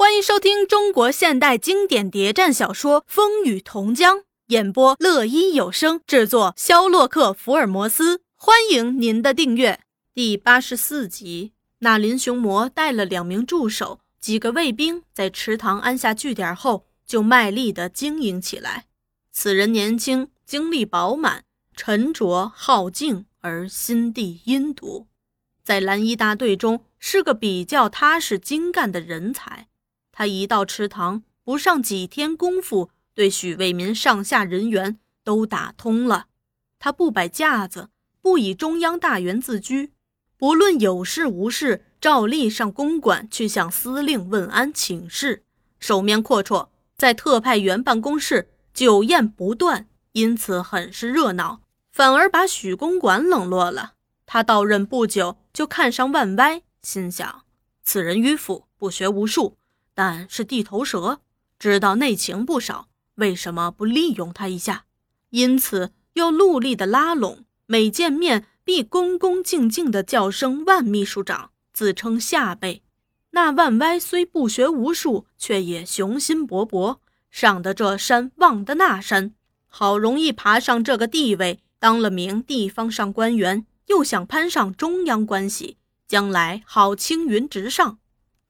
欢迎收听中国现代经典谍战小说《风雨同江》，演播乐一有声制作，肖洛克福尔摩斯。欢迎您的订阅。第八十四集，那林雄魔带了两名助手、几个卫兵，在池塘安下据点后，就卖力地经营起来。此人年轻，精力饱满，沉着好静，而心地阴毒，在蓝衣大队中是个比较踏实精干的人才。他一到池塘，不上几天功夫，对许卫民上下人员都打通了。他不摆架子，不以中央大员自居，不论有事无事，照例上公馆去向司令问安请示。手面阔绰，在特派员办公室酒宴不断，因此很是热闹，反而把许公馆冷落了。他到任不久，就看上万歪，心想：此人迂腐，不学无术。但是地头蛇知道内情不少，为什么不利用他一下？因此又努力的拉拢，每见面必恭恭敬敬的叫声万秘书长，自称下辈。那万歪虽不学无术，却也雄心勃勃，上得这山望得那山，好容易爬上这个地位，当了名地方上官员，又想攀上中央关系，将来好青云直上。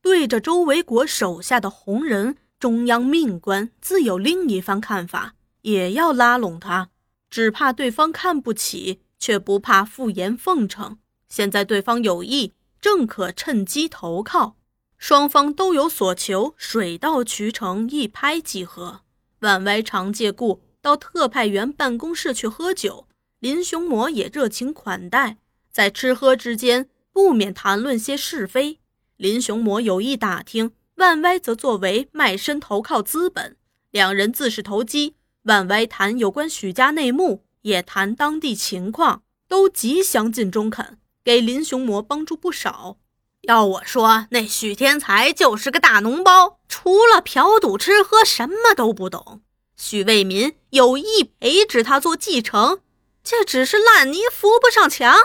对着周维国手下的红人，中央命官自有另一番看法，也要拉拢他，只怕对方看不起，却不怕附言奉承。现在对方有意，正可趁机投靠，双方都有所求，水到渠成，一拍即合。万歪常借故到特派员办公室去喝酒，林雄魔也热情款待，在吃喝之间不免谈论些是非。林雄魔有意打听，万歪则作为卖身投靠资本，两人自是投机。万歪谈有关许家内幕，也谈当地情况，都极详尽中肯，给林雄魔帮助不少。要我说，那许天才就是个大脓包，除了嫖赌吃喝，什么都不懂。许卫民有意培植他做继承，这只是烂泥扶不上墙。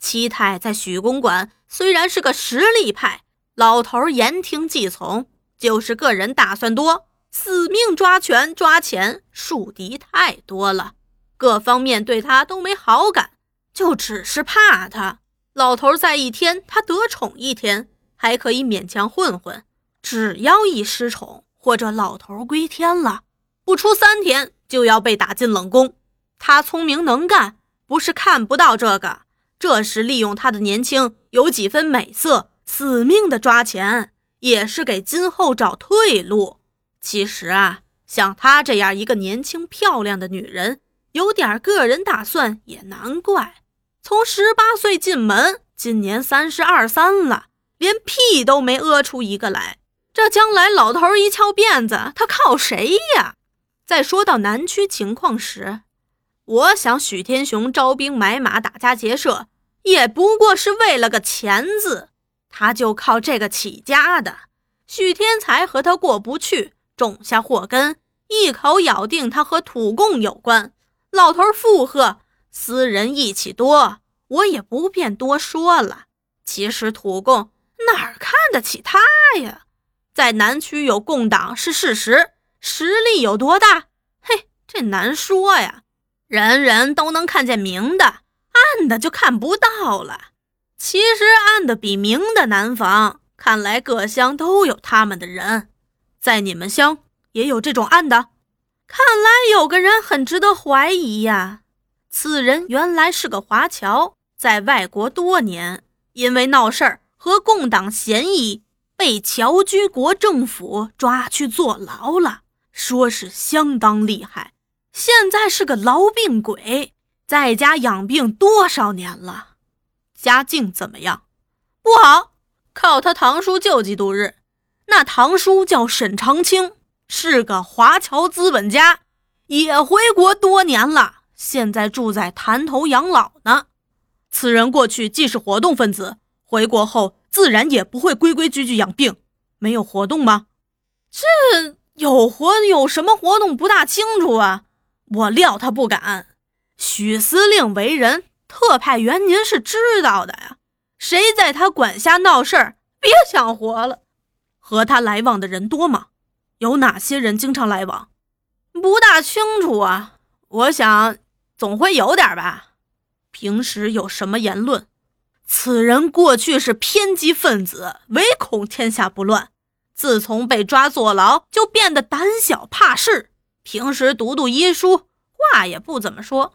七太在许公馆虽然是个实力派。老头言听计从，就是个人打算多，死命抓权抓钱，树敌太多了，各方面对他都没好感，就只是怕他。老头在一天，他得宠一天，还可以勉强混混；只要一失宠，或者老头归天了，不出三天就要被打进冷宫。他聪明能干，不是看不到这个，这时利用他的年轻，有几分美色。死命的抓钱，也是给今后找退路。其实啊，像她这样一个年轻漂亮的女人，有点个人打算也难怪。从十八岁进门，今年三十二三了，连屁都没屙出一个来。这将来老头一翘辫子，他靠谁呀？在说到南区情况时，我想许天雄招兵买马、打家劫舍，也不过是为了个钱字。他就靠这个起家的，许天才和他过不去，种下祸根，一口咬定他和土共有关。老头附和，私人义气多，我也不便多说了。其实土共哪儿看得起他呀？在南区有共党是事实，实力有多大？嘿，这难说呀。人人都能看见明的，暗的就看不到了。其实暗的比明的难防，看来各乡都有他们的人，在你们乡也有这种暗的。看来有个人很值得怀疑呀。此人原来是个华侨，在外国多年，因为闹事儿和共党嫌疑，被侨居国政府抓去坐牢了，说是相当厉害。现在是个痨病鬼，在家养病多少年了。家境怎么样？不好，靠他堂叔救济度日。那堂叔叫沈长清，是个华侨资本家，也回国多年了，现在住在潭头养老呢。此人过去既是活动分子，回国后自然也不会规规矩矩养病。没有活动吗？这有活有什么活动不大清楚啊。我料他不敢。许司令为人。特派员，您是知道的呀。谁在他管辖闹事儿，别想活了。和他来往的人多吗？有哪些人经常来往？不大清楚啊。我想总会有点吧。平时有什么言论？此人过去是偏激分子，唯恐天下不乱。自从被抓坐牢，就变得胆小怕事。平时读读医书，话也不怎么说。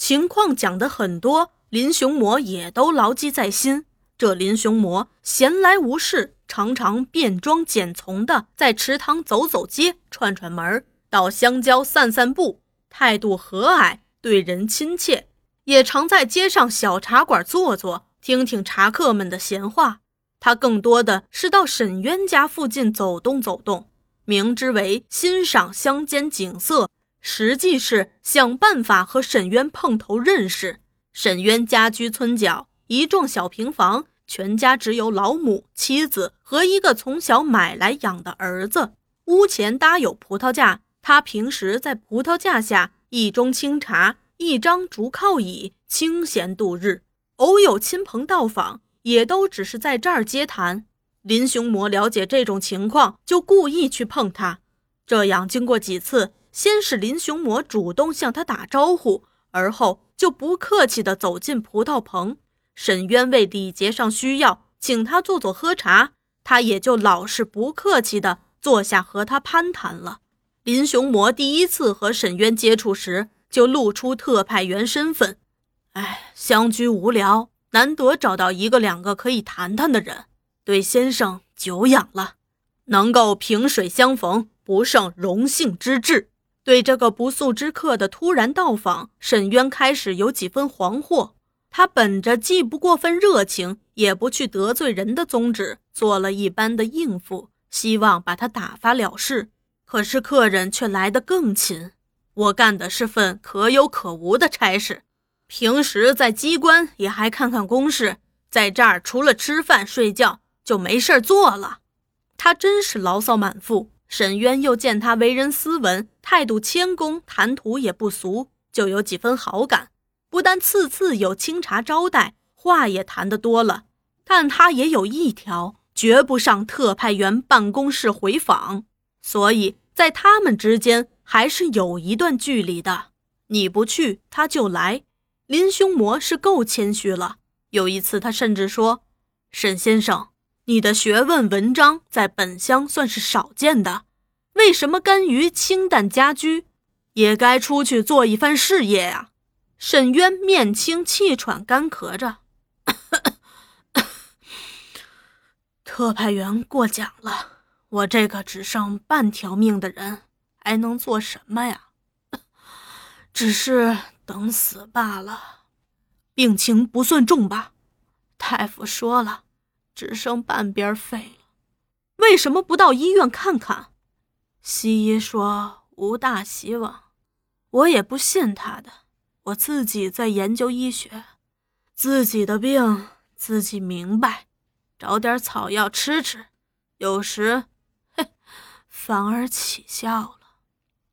情况讲得很多，林雄魔也都牢记在心。这林雄魔闲来无事，常常变装简从的在池塘走走街、串串门，到香蕉散散步，态度和蔼，对人亲切。也常在街上小茶馆坐坐，听听茶客们的闲话。他更多的是到沈渊家附近走动走动，明之为欣赏乡间景色，实际是想办法和沈渊碰头认识。沈渊家居村角，一幢小平房，全家只有老母、妻子和一个从小买来养的儿子。屋前搭有葡萄架，他平时在葡萄架下一盅清茶，一张竹靠椅，清闲度日。偶有亲朋到访。也都只是在这儿接谈。林雄魔了解这种情况，就故意去碰他。这样经过几次，先是林雄魔主动向他打招呼，而后就不客气地走进葡萄棚。沈渊为礼节上需要，请他坐坐喝茶，他也就老实不客气地坐下和他攀谈了。林雄魔第一次和沈渊接触时，就露出特派员身份。哎，相居无聊。难得找到一个两个可以谈谈的人，对先生久仰了。能够萍水相逢，不胜荣幸之至。对这个不速之客的突然到访，沈渊开始有几分惶惑。他本着既不过分热情，也不去得罪人的宗旨，做了一般的应付，希望把他打发了事。可是客人却来得更勤。我干的是份可有可无的差事。平时在机关也还看看公事，在这儿除了吃饭睡觉就没事做了。他真是牢骚满腹。沈渊又见他为人斯文，态度谦恭，谈吐也不俗，就有几分好感。不但次次有清茶招待，话也谈得多了。但他也有一条，绝不上特派员办公室回访，所以在他们之间还是有一段距离的。你不去，他就来。林凶魔是够谦虚了。有一次，他甚至说：“沈先生，你的学问文章在本乡算是少见的，为什么甘于清淡家居？也该出去做一番事业呀。”沈渊面青气喘，干咳着：“ 特派员过奖了，我这个只剩半条命的人，还能做什么呀？只是……”等死罢了，病情不算重吧？大夫说了，只剩半边肺了。为什么不到医院看看？西医说无大希望，我也不信他的。我自己在研究医学，自己的病自己明白，找点草药吃吃，有时，嘿，反而起效了。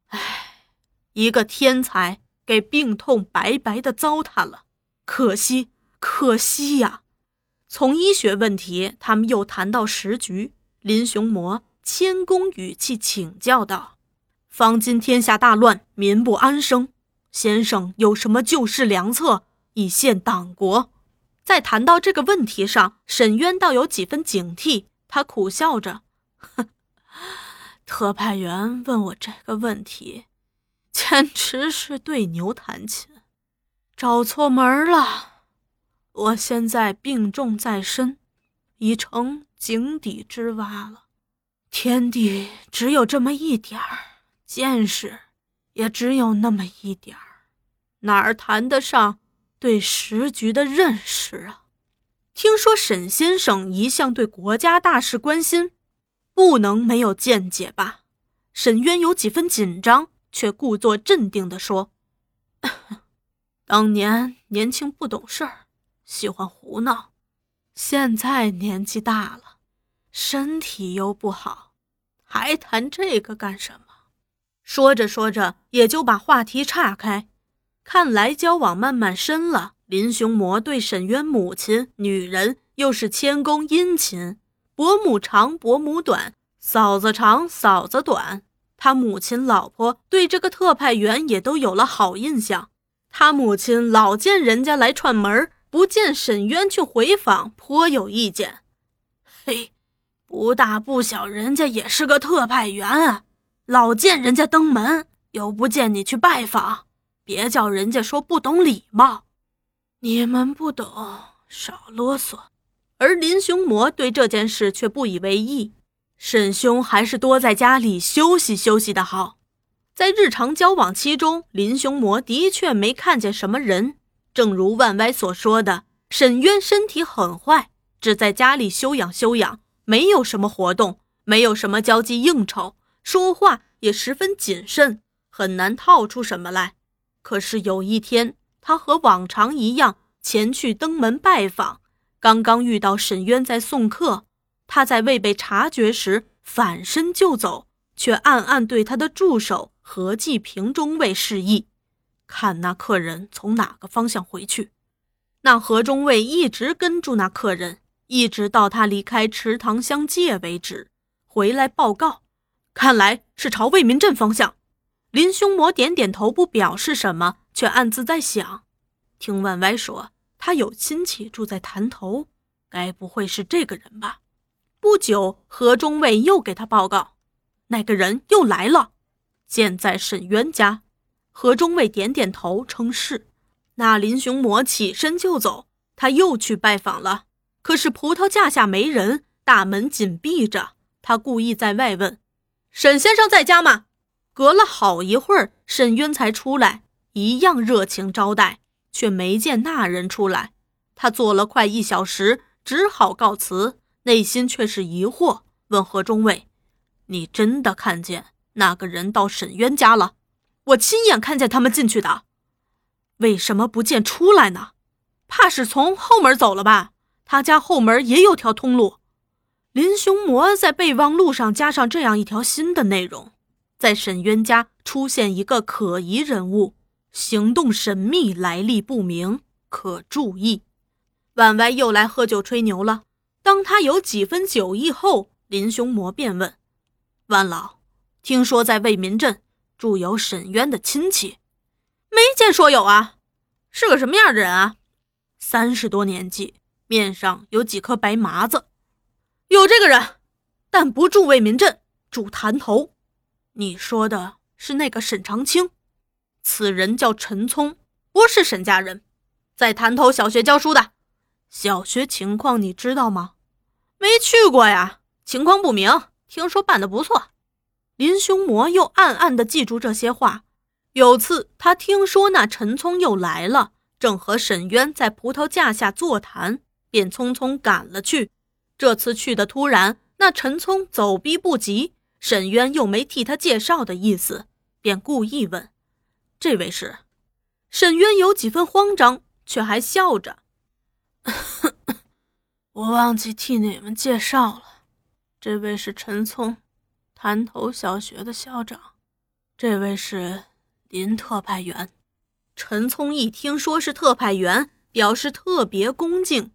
唉，一个天才。给病痛白白的糟蹋了，可惜，可惜呀！从医学问题，他们又谈到时局。林雄魔谦恭语气请教道：“方今天下大乱，民不安生，先生有什么救世良策，以献党国？”在谈到这个问题上，沈渊倒有几分警惕。他苦笑着：“哼，特派员问我这个问题。”简直是对牛弹琴，找错门了。我现在病重在身，已成井底之蛙了。天地只有这么一点儿，见识也只有那么一点儿，哪儿谈得上对时局的认识啊？听说沈先生一向对国家大事关心，不能没有见解吧？沈渊有几分紧张。却故作镇定地说：“ 当年年轻不懂事儿，喜欢胡闹。现在年纪大了，身体又不好，还谈这个干什么？”说着说着，也就把话题岔开。看来交往慢慢深了。林雄魔对沈渊母亲女人又是谦恭殷勤，伯母长，伯母短；嫂子长，嫂子短。他母亲、老婆对这个特派员也都有了好印象。他母亲老见人家来串门，不见沈渊去回访，颇有意见。嘿，不大不小，人家也是个特派员，老见人家登门，又不见你去拜访，别叫人家说不懂礼貌。你们不懂，少啰嗦。而林雄魔对这件事却不以为意。沈兄还是多在家里休息休息的好。在日常交往期中，林雄魔的确没看见什么人。正如万歪所说的，沈渊身体很坏，只在家里休养休养，没有什么活动，没有什么交际应酬，说话也十分谨慎，很难套出什么来。可是有一天，他和往常一样前去登门拜访，刚刚遇到沈渊在送客。他在未被察觉时反身就走，却暗暗对他的助手何继平中尉示意，看那客人从哪个方向回去。那何中尉一直跟住那客人，一直到他离开池塘乡界为止，回来报告，看来是朝魏民镇方向。林兄魔点点头，不表示什么，却暗自在想：听万歪说，他有亲戚住在潭头，该不会是这个人吧？不久，何中尉又给他报告，那个人又来了，建在沈渊家。何中尉点点头，称是。那林雄魔起身就走，他又去拜访了。可是葡萄架下没人，大门紧闭着。他故意在外问：“沈先生在家吗？”隔了好一会儿，沈渊才出来，一样热情招待，却没见那人出来。他坐了快一小时，只好告辞。内心却是疑惑，问何中尉：“你真的看见那个人到沈渊家了？我亲眼看见他们进去的，为什么不见出来呢？怕是从后门走了吧？他家后门也有条通路。”林雄魔在备忘录上加上这样一条新的内容：在沈渊家出现一个可疑人物，行动神秘，来历不明，可注意。婉歪又来喝酒吹牛了。当他有几分酒意后，林雄魔便问：“万老，听说在为民镇住有沈渊的亲戚？没见说有啊，是个什么样的人啊？三十多年纪，面上有几颗白麻子。有这个人，但不住魏民镇，住潭头。你说的是那个沈长清？此人叫陈聪，不是沈家人，在潭头小学教书的。小学情况你知道吗？”没去过呀，情况不明。听说办得不错。林凶魔又暗暗地记住这些话。有次他听说那陈聪又来了，正和沈渊在葡萄架下座谈，便匆匆赶了去。这次去的突然，那陈聪走逼不及，沈渊又没替他介绍的意思，便故意问：“这位是？”沈渊有几分慌张，却还笑着。我忘记替你们介绍了，这位是陈聪，潭头小学的校长。这位是林特派员。陈聪一听说是特派员，表示特别恭敬。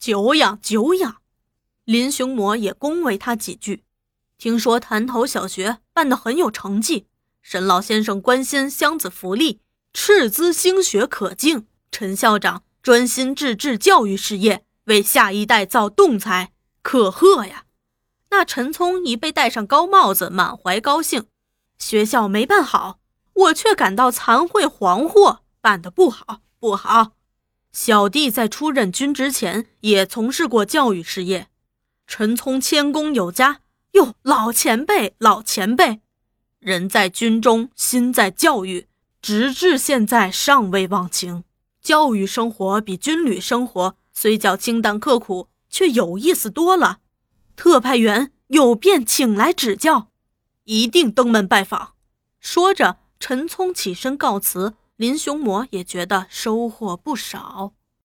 久仰久仰。林雄模也恭维他几句。听说潭头小学办得很有成绩，沈老先生关心乡子福利，斥资兴学可敬。陈校长专心致志教育事业。为下一代造栋才，可贺呀！那陈聪已被戴上高帽子，满怀高兴。学校没办好，我却感到惭愧惶惑，办得不好，不好。小弟在出任军职前也从事过教育事业。陈聪谦恭有加，哟，老前辈，老前辈。人在军中，心在教育，直至现在尚未忘情。教育生活比军旅生活。虽较清淡刻苦，却有意思多了。特派员有便请来指教，一定登门拜访。说着，陈聪起身告辞。林雄模也觉得收获不少。